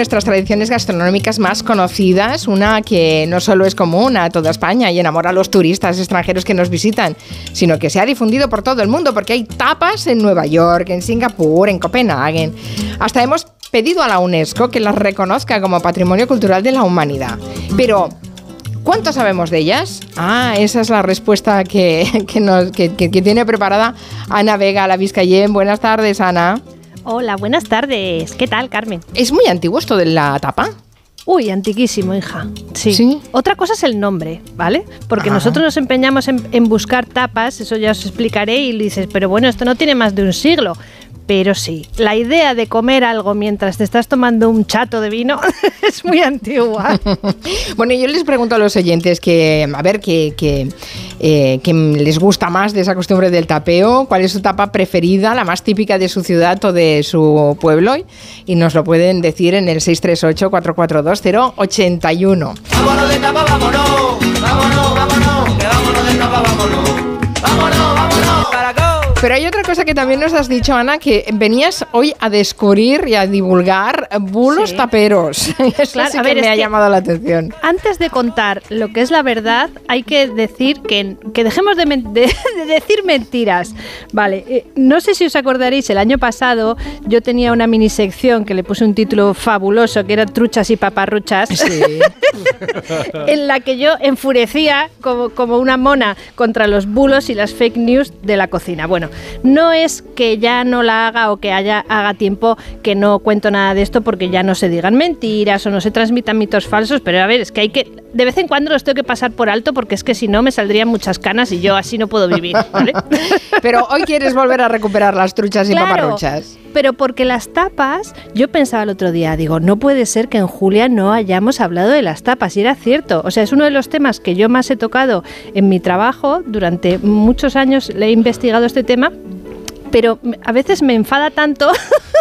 nuestras tradiciones gastronómicas más conocidas, una que no solo es común a toda España y enamora a los turistas extranjeros que nos visitan, sino que se ha difundido por todo el mundo porque hay tapas en Nueva York, en Singapur, en Copenhague. Hasta hemos pedido a la UNESCO que las reconozca como Patrimonio Cultural de la Humanidad. Pero, ¿cuánto sabemos de ellas? Ah, esa es la respuesta que, nos, que, tiene preparada Ana Vega, la Vizcayén. Buenas tardes, Ana. Hola, buenas tardes. ¿Qué tal, Carmen? ¿Es muy antiguo esto de la tapa? Uy, antiquísimo, hija. Sí. Otra cosa es el nombre, ¿vale? Porque nosotros nos empeñamos en, en, buscar tapas, eso ya os explicaré, y dices, pero bueno, esto no tiene más de un siglo. Pero sí, la idea de comer algo mientras te estás tomando un chato de vino es muy antigua. bueno, yo les pregunto a los oyentes que, a ver, que, eh, les gusta más de esa costumbre del tapeo, cuál es su tapa preferida, la más típica de su ciudad o de su pueblo, y nos lo pueden decir en el 638-442-081. Vámonos de tapa, vámonos, vámonos, vámonos, que vámonos de tapa, vámonos, vámonos, vámonos, pero hay otra cosa que también nos has dicho, Ana, que venías hoy a descubrir y a divulgar bulos taperos. Eso sí que me ha llamado la atención. Antes de contar lo que es la verdad, hay que decir que, que dejemos de, decir mentiras. Vale, eh, no sé si os acordaréis, el año pasado yo tenía una mini sección que le puse un título fabuloso, que era Truchas y Paparruchas, en la que yo enfurecía como, como una mona contra los bulos y las fake news de la cocina. Bueno, no es que ya no la haga o que haya, haga tiempo que no cuento nada de esto porque ya no se digan mentiras o no se transmitan mitos falsos, pero a ver, es que hay que, de vez en cuando los tengo que pasar por alto porque es que si no me saldrían muchas canas y yo así no puedo vivir. pero hoy quieres volver a recuperar las truchas y paparruchas. Pero porque las tapas, yo pensaba el otro día, digo, no puede ser que en Julia no hayamos hablado de las tapas, y era cierto. O sea, es uno de los temas que yo más he tocado en mi trabajo. Durante muchos años le he investigado este tema pero a veces me enfada tanto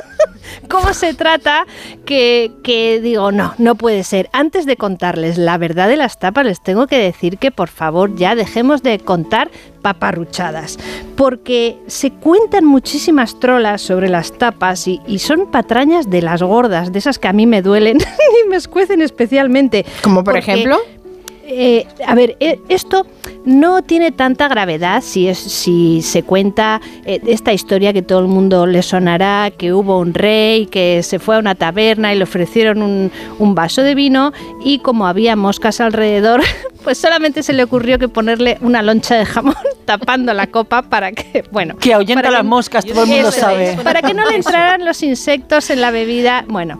cómo se trata que, digo, no, no puede ser. Antes de contarles la verdad de las tapas, les tengo que decir que por favor ya dejemos de contar paparruchadas, porque se cuentan muchísimas trolas sobre las tapas y, y son patrañas de las gordas, de esas que a mí me duelen y me escuecen especialmente. Como por ejemplo eh, a ver, eh, esto no tiene tanta gravedad si, es, si se cuenta eh, esta historia que todo el mundo le sonará, que hubo un rey que se fue a una taberna y le ofrecieron un, un vaso de vino y como había moscas alrededor, pues solamente se le ocurrió que ponerle una loncha de jamón tapando la copa para que, bueno... Que ahuyenta las moscas, todo el mundo sabe. para que no le entraran los insectos en la bebida. Bueno,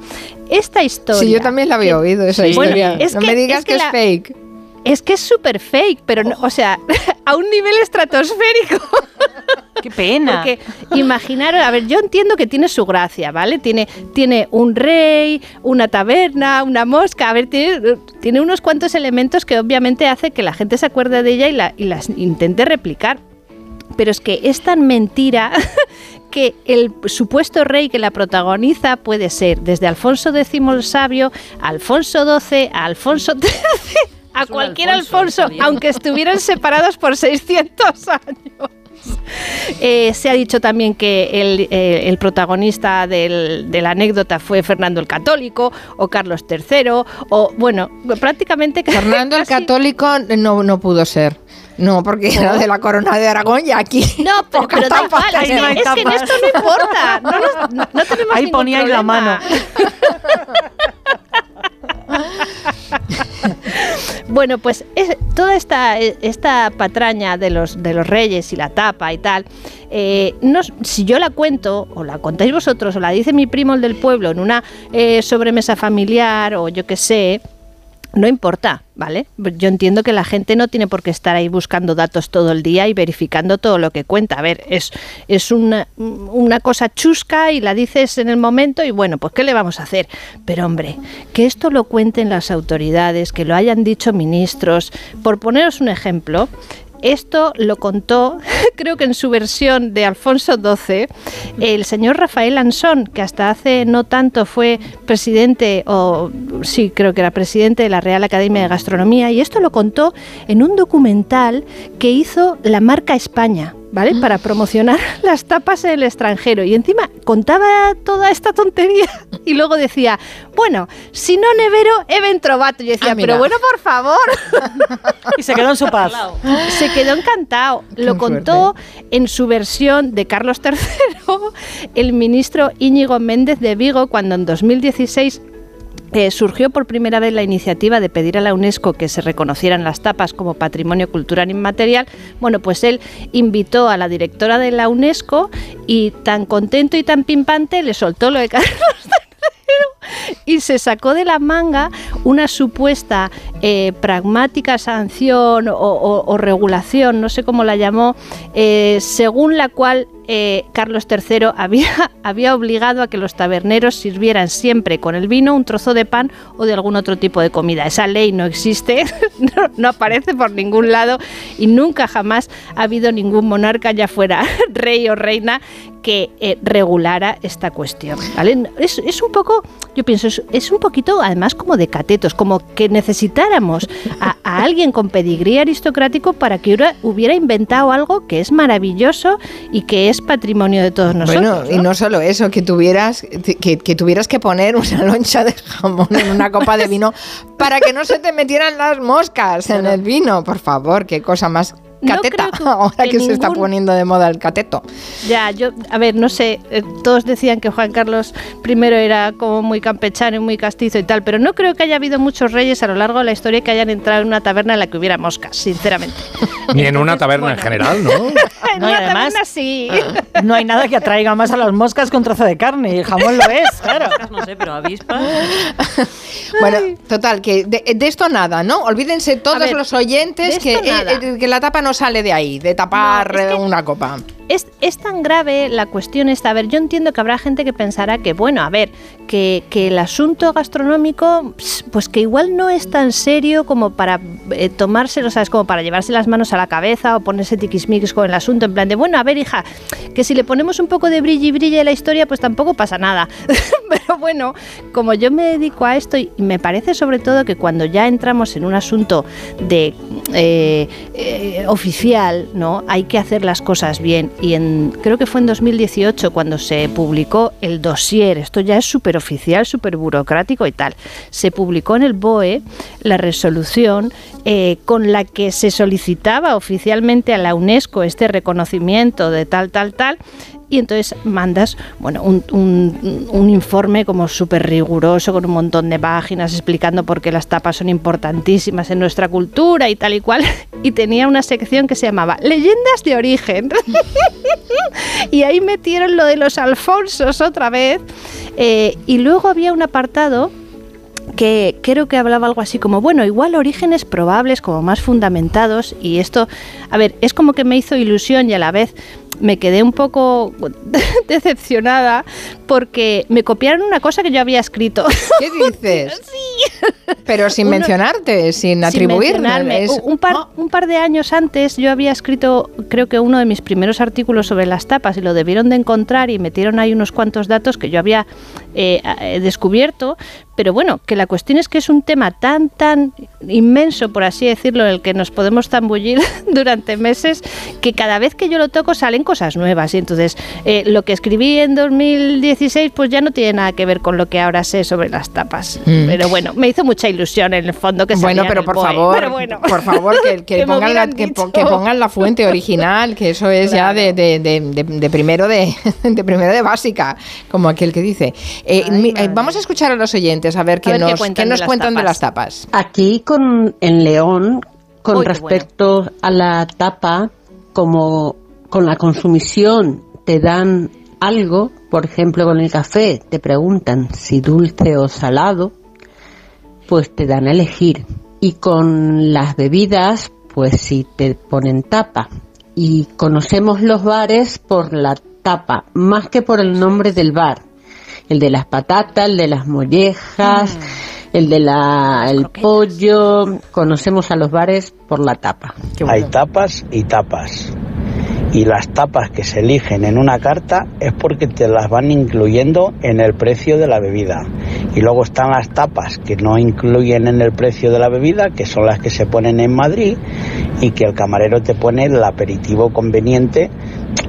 esta historia... Sí, yo también la había oído, esa historia. no me digas que, es fake es que es súper fake, pero, no, o sea, a un nivel estratosférico. ¡Qué pena! Porque imaginaros, a ver, yo entiendo que tiene su gracia, ¿vale? Tiene, tiene un rey, una taberna, una mosca, a ver, tiene, tiene unos cuantos elementos que obviamente hace que la gente se acuerde de ella y, la, y las intente replicar. Pero es que es tan mentira que el supuesto rey que la protagoniza puede ser desde Alfonso X el Sabio, Alfonso XII, a Alfonso XIII a cualquier Alfonso, aunque estuvieran separados por 600 años. Eh, se ha dicho también que el, eh, protagonista de la anécdota fue Fernando el Católico o Carlos III, o bueno, prácticamente... Fernando el Católico no, no pudo ser. No, porque era de la corona de Aragón y aquí. No, pero, pero da igual, es, que, en esto no importa. No, no, tenemos Ahí ponía la mano. bueno, pues toda esta, esta patraña de los, de los reyes y la tapa y tal, eh, si yo la cuento, o la contáis vosotros, o la dice mi primo el del pueblo en una eh, sobremesa familiar, o yo qué sé, no importa, ¿vale? Yo entiendo que la gente no tiene por qué estar ahí buscando datos todo el día y verificando todo lo que cuenta. A ver, es, es una, una, cosa chusca y la dices en el momento y bueno, pues ¿qué le vamos a hacer? Pero hombre, que esto lo cuenten las autoridades, que lo hayan dicho ministros. Por poneros un ejemplo, esto lo contó, creo que en su versión de Alfonso XII, el señor Rafael Ansón, que hasta hace no tanto fue presidente, o sí, creo que era presidente de la Real Academia de Gastronomía, y esto lo contó en un documental que hizo la marca España. ¿Vale? Para promocionar las tapas en el extranjero. Y encima contaba toda esta tontería y luego decía, bueno, si no nevero, eventrovato. Y decía, Ah, pero bueno, por favor. Y se quedó en su paz. Se quedó encantado. Qué Lo contó en su versión de Carlos III, el ministro Íñigo Méndez de Vigo, cuando en 2016 eh, surgió por primera vez la iniciativa de pedir a la UNESCO que se reconocieran las tapas como patrimonio cultural inmaterial. Bueno, pues él invitó a la directora de la UNESCO y tan contento y tan pimpante le soltó lo de Carlos y se sacó de la manga una supuesta eh, pragmática sanción o regulación, no sé cómo la llamó, eh, según la cual eh, Carlos III había, obligado a que los taberneros sirvieran siempre con el vino un trozo de pan o de algún otro tipo de comida. Esa ley no existe, no, aparece por ningún lado y nunca jamás ha habido ningún monarca, ya fuera rey o reina, que eh, regulara esta cuestión. Es, un poco, yo pienso, es, un poquito además como de catetos, como que necesitáramos a, a alguien con pedigrí aristocrático para que hubiera inventado algo que es maravilloso y que es patrimonio de todos nosotros. Bueno, y no solo eso, que tuvieras que, que tuvieras que poner una loncha de jamón en una copa de vino para que no se te metieran las moscas en el vino. Por favor, qué cosa más No cateta. creo que- Ahora que, que se está poniendo de moda el cateto. Ya, yo, a ver, no sé, eh, todos decían que Juan Carlos I era como muy campechano y muy castizo y tal, pero no creo que haya habido muchos reyes a lo largo de la historia que hayan entrado en una taberna en la que hubiera moscas, sinceramente. Ni en una taberna en general, ¿no? en No, una además- taberna sí. No hay nada que atraiga más a las moscas que un trozo de carne. Y el jamón lo es, claro. No sé, pero avispas. Bueno, total, que de, de esto nada, ¿no? Olvídense todos ver, los oyentes que, nada. eh, que la tapa no sale de ahí, de tapar No, es que- una copa. Es, tan grave la cuestión esta. A ver, yo entiendo que habrá gente que pensará que, bueno, a ver, que, el asunto gastronómico, pues que igual no es tan serio como para eh, tomárselo, ¿sabes? Como para llevarse las manos a la cabeza o ponerse tiquismiquis con el asunto. En plan de, bueno, a ver, hija, que si le ponemos un poco de brillo y brillo a la historia, pues tampoco pasa nada. Pero bueno, como yo me dedico a esto y me parece sobre todo que cuando ya entramos en un asunto de eh, eh, oficial, ¿no? Hay que hacer las cosas bien. Y en, creo que fue en 2018 cuando se publicó el dossier, esto ya es súper oficial, súper burocrático y tal. Se publicó en el BOE la resolución eh, con la que se solicitaba oficialmente a la UNESCO este reconocimiento de tal, tal, tal. Y entonces mandas, bueno, un, un- informe como súper riguroso, con un montón de páginas explicando por qué las tapas son importantísimas en nuestra cultura y tal y cual. Y tenía una sección que se llamaba Leyendas de origen. y ahí metieron lo de los Alfonsos otra vez. Eh, y luego había un apartado que creo que hablaba algo así como, bueno, igual orígenes probables, como más fundamentados, y esto, a ver, es como que me hizo ilusión y a la vez me quedé un poco decepcionada porque me copiaron una cosa que yo había escrito. ¿Qué dices? Pero sin Uno- mencionarte, sin Sin atribuir. mencionarme. es- un, par, Ah, un par de años antes yo había escrito, creo que uno de mis primeros artículos sobre las tapas y lo debieron de encontrar y metieron ahí unos cuantos datos que yo había eh, eh, descubierto. Pero bueno, que la cuestión es que es un tema tan, tan inmenso, por así decirlo, en el que nos podemos zambullir durante meses, que cada vez que yo lo toco salen cosas nuevas. Y entonces, eh, lo que escribí en 2016, pues ya no tiene nada que ver con lo que ahora sé sobre las tapas. Mm. Pero bueno, me hizo mucha ilusión en el fondo que Bueno, salía en pero por favor, Pero bueno. por favor, que, que Que me pongan la, hubieran que, po- dicho. que pongan la fuente original, que eso es ya de, de- de- de- de primero de, de primero de básica, como aquel que dice. Eh, Ay, mi- eh, vamos a escuchar a los oyentes a ver qué ver nos, cuentan qué de nos las cuentan de tapas. las tapas. Aquí con en León, con Uy, respecto a la tapa, como con la consumición te dan algo, por ejemplo con el café, te preguntan si dulce o salado, pues te dan a elegir. Y con las bebidas, pues si te ponen tapa. Y conocemos los bares por la tapa, más que por el nombre del bar. El de las patatas, el de las mollejas, el de la el pollo. Conocemos a los bares por la tapa. Hay tapas y tapas. Y las tapas que se eligen en una carta es porque te las van incluyendo en el precio de la bebida. Y luego están las tapas que no incluyen en el precio de la bebida, que son las que se ponen en Madrid y que el camarero te pone el aperitivo conveniente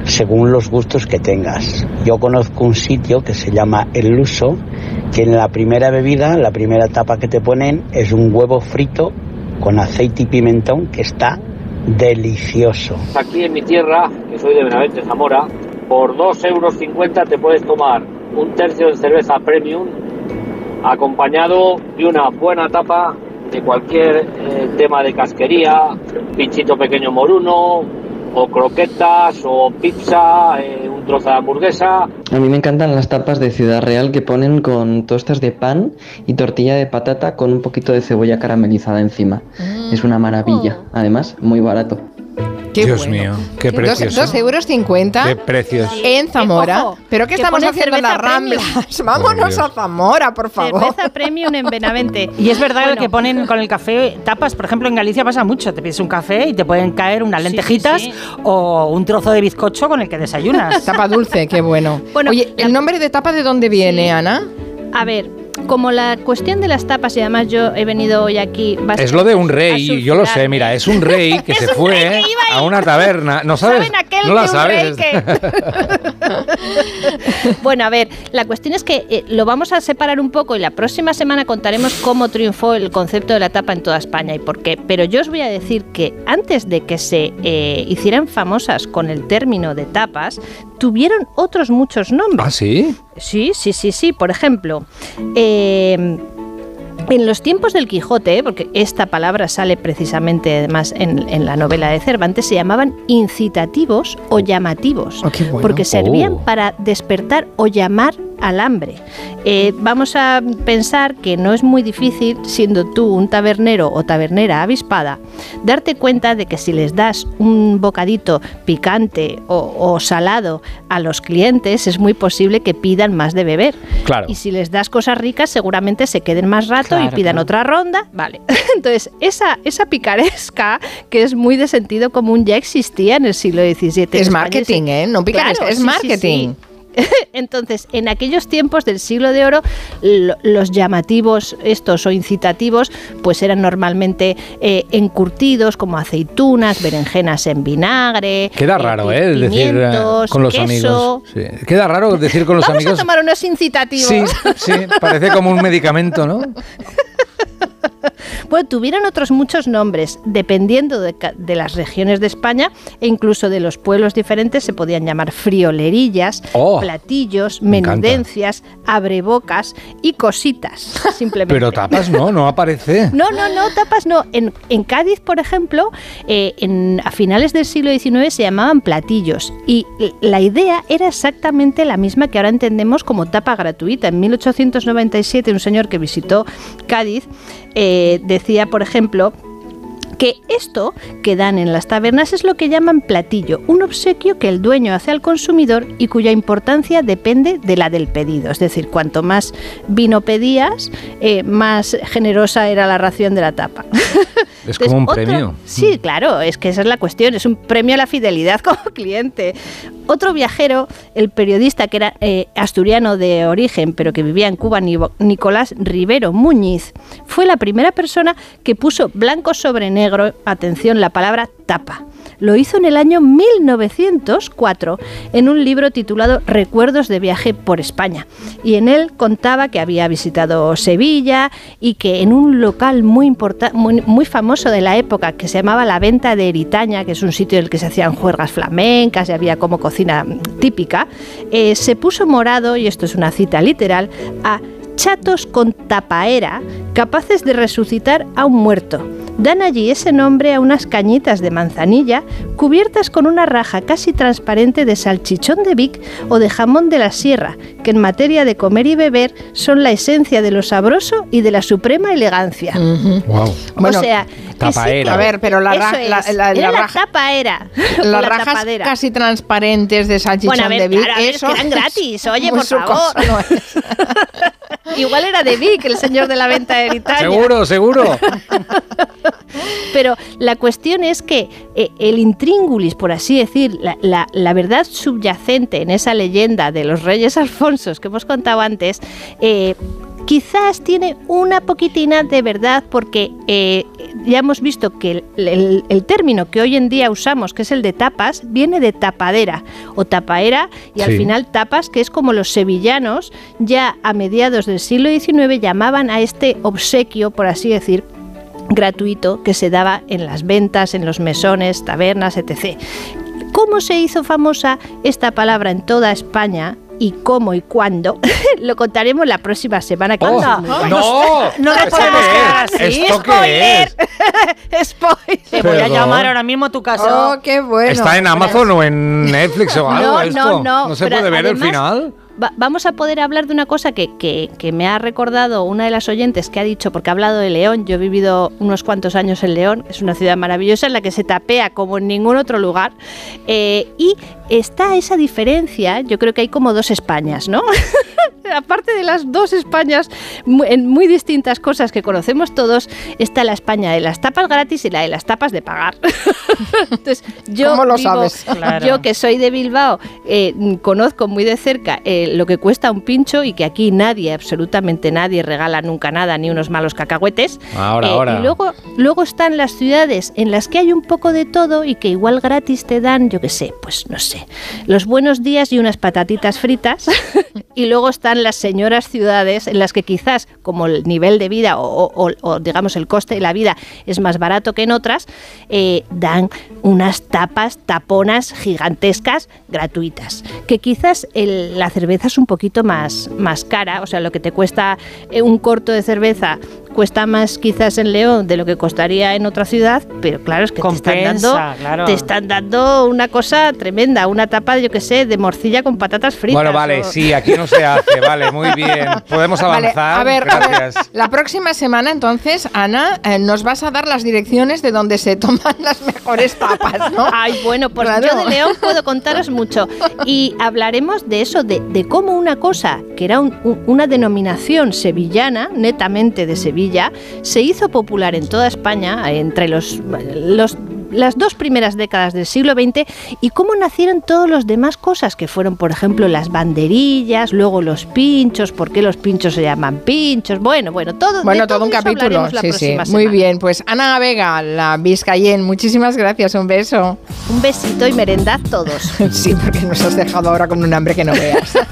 según los gustos que tengas. Yo conozco un sitio que se llama El Luso, que en la primera bebida, la primera tapa que te ponen es un huevo frito con aceite y pimentón que está delicioso. Aquí en mi tierra, que soy de Benavente, Zamora, por 2,50 euros te puedes tomar un tercio de cerveza premium acompañado de una buena tapa de cualquier eh, tema de casquería, pinchito pequeño moruno, o croquetas, o pizza, eh, un trozo de hamburguesa. A mí me encantan las tapas de Ciudad Real que ponen con tostas de pan y tortilla de patata con un poquito de cebolla caramelizada encima. Es una maravilla. Además, muy barato. Qué Dios bueno. mío, qué precioso. Dos euros cincuenta Qué precios. en Zamora. ojo, ¿Pero qué que estamos haciendo en las premium. Ramblas? Vámonos a Zamora, por favor. Cerveza premium en Benavente. Y es verdad Bueno, que ponen con el café tapas, por ejemplo, en Galicia pasa mucho. Te pides un café y te pueden caer unas Sí, sí, lentejitas sí. o un trozo de bizcocho con el que desayunas. Tapa dulce, qué bueno. Bueno, Oye, la- ¿el nombre de tapa de dónde viene, Sí. Ana? A ver, como la cuestión de las tapas, y además yo he venido hoy aquí... Es lo de un rey, yo lo sé, mira, es un rey que se fue que a una taberna. ¿No sabes? ¿Saben aquel no la que un sabes. rey Bueno, a ver, la cuestión es que eh, lo vamos a separar un poco y la próxima semana contaremos cómo triunfó el concepto de la tapa en toda España y por qué. Pero yo os voy a decir que antes de que se eh, hicieran famosas con el término de tapas, tuvieron otros muchos nombres. ¿Ah, sí? Sí, sí, sí, sí. Por ejemplo, eh, en los tiempos del Quijote, porque esta palabra sale precisamente además en, en la novela de Cervantes, se llamaban incitativos o llamativos, Oh, bueno. porque servían Oh. para despertar o llamar al hambre. Eh, vamos a pensar que no es muy difícil, siendo tú un tabernero o tabernera avispada, darte cuenta de que si les das un bocadito picante o, o salado a los clientes, es muy posible que pidan más de beber. Claro. Y si les das cosas ricas, seguramente se queden más rato y pidan claro. otra ronda. Vale. Entonces, esa, esa picaresca, que es muy de sentido común, ya existía en el siglo XVII. Es España. marketing, ¿eh? No picaresca, es sí, sí, marketing. sí. Entonces, en aquellos tiempos del siglo de oro, lo- los llamativos estos o incitativos, pues eran normalmente eh, encurtidos como aceitunas, berenjenas en vinagre. Queda eh, raro, ¿eh? Decir eh, con los queso. amigos. Sí. Queda raro decir con los Vamos amigos. a tomar unos incitativos. Sí, sí, parece como un medicamento, ¿no? Bueno, tuvieron otros muchos nombres, dependiendo de, de las regiones de España e incluso de los pueblos diferentes, se podían llamar friolerillas, Oh, platillos, me encanta. menudencias, abrebocas y cositas, simplemente. Pero tapas no, no aparece. No, no, no, tapas no. En, en Cádiz, por ejemplo, eh, en, a finales del siglo XIX se llamaban platillos y la idea era exactamente la misma que ahora entendemos como tapa gratuita. En 1897 un señor que visitó Cádiz eh, decía, por ejemplo, que esto que dan en las tabernas es lo que llaman platillo, un obsequio que el dueño hace al consumidor y cuya importancia depende de la del pedido. Es decir, cuanto más vino pedías, eh, más generosa era la ración de la tapa. Es como un otro- premio. Sí, claro, es que esa es la cuestión, es un premio a la fidelidad como cliente. Otro viajero, el periodista que era eh, asturiano de origen, pero que vivía en Cuba, Nicolás Rivero Muñiz, fue la primera persona que puso blanco sobre negro, atención, la palabra tapa. Lo hizo en el año 1904 en un libro titulado Recuerdos de viaje por España. Y en él contaba que había visitado Sevilla y que en un local muy, muy, muy famoso de la época que se llamaba La Venta de Eritaña, que es un sitio en el que se hacían juergas flamencas y había como cocina típica, eh, se puso morado, y esto es una cita literal, a chatos con tapaera capaces de resucitar a un muerto. Dan allí ese nombre a unas cañitas de manzanilla cubiertas con una raja casi transparente de salchichón de Vic o de jamón de la sierra, que en materia de comer y beber son la esencia de lo sabroso y de la suprema elegancia. Ujú. Wow. Bueno, o sea, sí tapaera. que- A ver, pero la ra- la- la- la era la raja- tapaera, Las la rajas tapadera. casi transparentes de salchichón Bueno, a ver, de Vic, claro, a ver, es eso que eran gratis, oye, por favor. ¿no? Igual era de Vic, el señor de la venta de Eritaña. Seguro, seguro. Pero la cuestión es que eh, el intríngulis, por así decir, la, la- la verdad subyacente en esa leyenda de los reyes alfonsos que hemos contado antes, eh, quizás tiene una poquitina de verdad porque eh, ya hemos visto que el, el- el término que hoy en día usamos, que es el de tapas, viene de tapadera o tapaera y al final tapas, que es como los sevillanos ya a mediados del siglo XIX llamaban a este obsequio, por así decir, gratuito que se daba en las ventas, en los mesones, tabernas, etc. ¿Cómo se hizo famosa esta palabra en toda España? ¿Y cómo y cuándo? Lo contaremos la próxima semana. que Oh, anda. no, no le ¿esto podemos quedar es? así. ¿Esto qué es? Spoiler. Te voy a llamar ahora mismo a tu casa. Oh, qué bueno. ¿Está en Amazon o en Netflix o algo No, esto? no, no, se pero puede ver el además- final? Va- vamos a poder hablar de una cosa que, que- que me ha recordado una de las oyentes que ha dicho, porque ha hablado de León, yo he vivido unos cuantos años en León, es una ciudad maravillosa en la que se tapea como en ningún otro lugar, eh, y está esa diferencia, yo creo que hay como dos Españas, ¿no? Aparte de las dos Españas mu- en muy distintas cosas que conocemos todos, está la España de las tapas gratis y la de las tapas de pagar. Entonces, yo ¿Cómo lo vivo- sabes? Claro. Yo que soy de Bilbao, eh, conozco muy de cerca eh, lo que cuesta un pincho y que aquí nadie, absolutamente nadie, regala nunca nada, ni unos malos cacahuetes. Ahora, Eh, ahora. Y luego, luego están las ciudades en las que hay un poco de todo y que igual gratis te dan, yo qué sé, pues no sé, los buenos días y unas patatitas fritas. y luego están las señoras ciudades en las que quizás, como el nivel de vida o, digamos el coste de la vida es más barato que en otras, eh, dan unas tapas, taponas gigantescas gratuitas. Que quizás la cerveza es un poquito más, más cara, o sea, lo que te cuesta eh, un corto de cerveza cuesta más quizás en León de lo que costaría en otra ciudad, pero claro, es que te están, Compensa, dando, claro. te están dando una cosa tremenda, una tapa, yo que sé, de morcilla con patatas fritas. Bueno, vale, o- sí, aquí no se hace, vale, muy bien. Podemos Vale, avanzar. a ver, a ver, Gracias. la próxima semana entonces, Ana, eh, nos vas a dar las direcciones de donde se toman las mejores tapas, ¿no? Ay, bueno, pues Claro. yo de León puedo contaros mucho. Y hablaremos de eso, de, de cómo una cosa que era un- un- una denominación sevillana, netamente de Sevilla, se hizo popular en toda España entre los, los- las dos primeras décadas del siglo XX y cómo nacieron todos los demás cosas que fueron, por ejemplo, las banderillas, luego los pinchos, por qué los pinchos se llaman pinchos, bueno, bueno, todo. Bueno, de todo un eso capítulo. Sí, sí. próxima Muy semana. bien, pues Ana Vega, la Vizcayen, muchísimas gracias, un beso. Un besito y merendad todos. Sí, porque nos has dejado ahora con un hambre que no veas.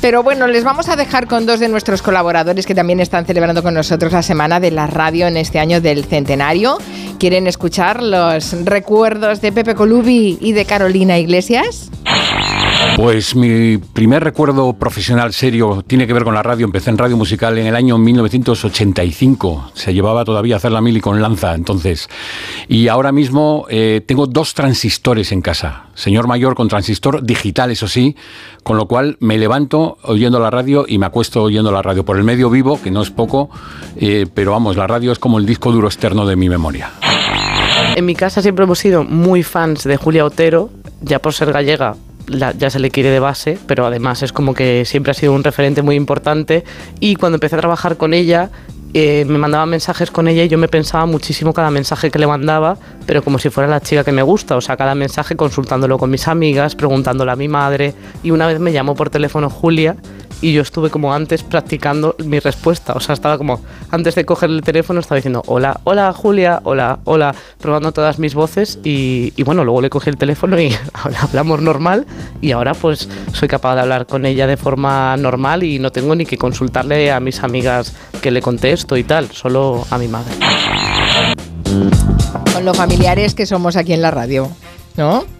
Pero bueno, les vamos a dejar con dos de nuestros colaboradores que también están celebrando con nosotros la semana de la radio en este año del centenario. ¿Quieren escuchar los recuerdos de Pepe Colubi y de Carolina Iglesias? Pues mi primer recuerdo profesional serio tiene que ver con la radio. Empecé en radio musical en el año 1985. Se llevaba todavía a hacer la mili con lanza entonces. Y ahora mismo eh, tengo dos transistores en casa. Señor mayor con transistor digital, eso sí. Con lo cual me levanto oyendo la radio y me acuesto oyendo la radio. Por el medio vivo, que no es poco, eh, pero vamos, la radio es como el disco duro externo de mi memoria. En mi casa siempre hemos sido muy fans de Julia Otero, ya por ser gallega. La- ya se le quiere de base, pero además es como que siempre ha sido un referente muy importante. Y cuando empecé a trabajar con ella, eh, me mandaba mensajes con ella y yo me pensaba muchísimo cada mensaje que le mandaba, pero como si fuera la chica que me gusta. O sea, cada mensaje consultándolo con mis amigas, preguntándole a mi madre. Y una vez me llamó por teléfono Julia y yo estuve como antes practicando mi respuesta. O sea, estaba como antes de coger el teléfono, estaba diciendo hola, hola Julia, hola, hola, probando todas mis voces. Y, bueno, luego le cogí el teléfono y hablamos normal. Y ahora pues soy capaz de hablar con ella de forma normal y no tengo ni que consultarle a mis amigas que le contesto y tal, solo a mi madre. Con los familiares que somos aquí en la radio, ¿no?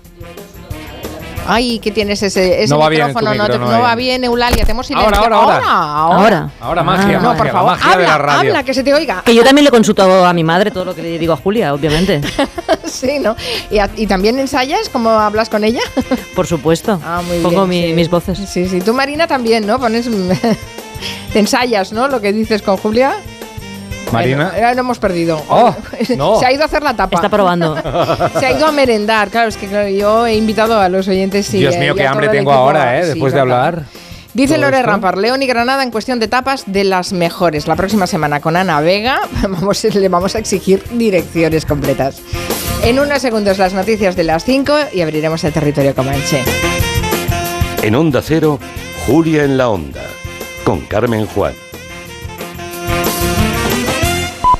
Ay, que tienes ese, ese No va bien micrófono, no, te- no no va bien. Eulalia, te hemos Ahora, silenciado. ahora, ahora. ahora. Ahora. Ahora magia, No, magia, por favor, magia de habla, la radio. habla, que se te oiga. Que yo también le consulto a mi madre todo lo que le digo a Julia, obviamente. sí, ¿no? ¿Y, a- y también ensayas cómo hablas con ella? Por supuesto. Ah, muy Pongo bien, mi- sí. mis voces. Sí, sí. Tú, Marina, también, ¿no? Pones... te ensayas, ¿no? Lo que dices con Julia. Marina. Bueno, ya lo hemos perdido. Oh, no. Se ha ido a hacer la tapa. Está probando. Se ha ido a merendar. Claro, es que claro, yo he invitado a los oyentes y Dios mío, y qué hambre tengo equipo. ahora, ¿eh? Sí, Después de ¿verdad? hablar. Dice Lore. Rampar, León y Granada en cuestión de tapas de las mejores. La próxima semana con Ana Vega vamos, le vamos a exigir direcciones completas. En unos segundos las noticias de las 5 y abriremos el territorio comanche. En Onda Cero, Julia en la Onda, con Carmen Juan.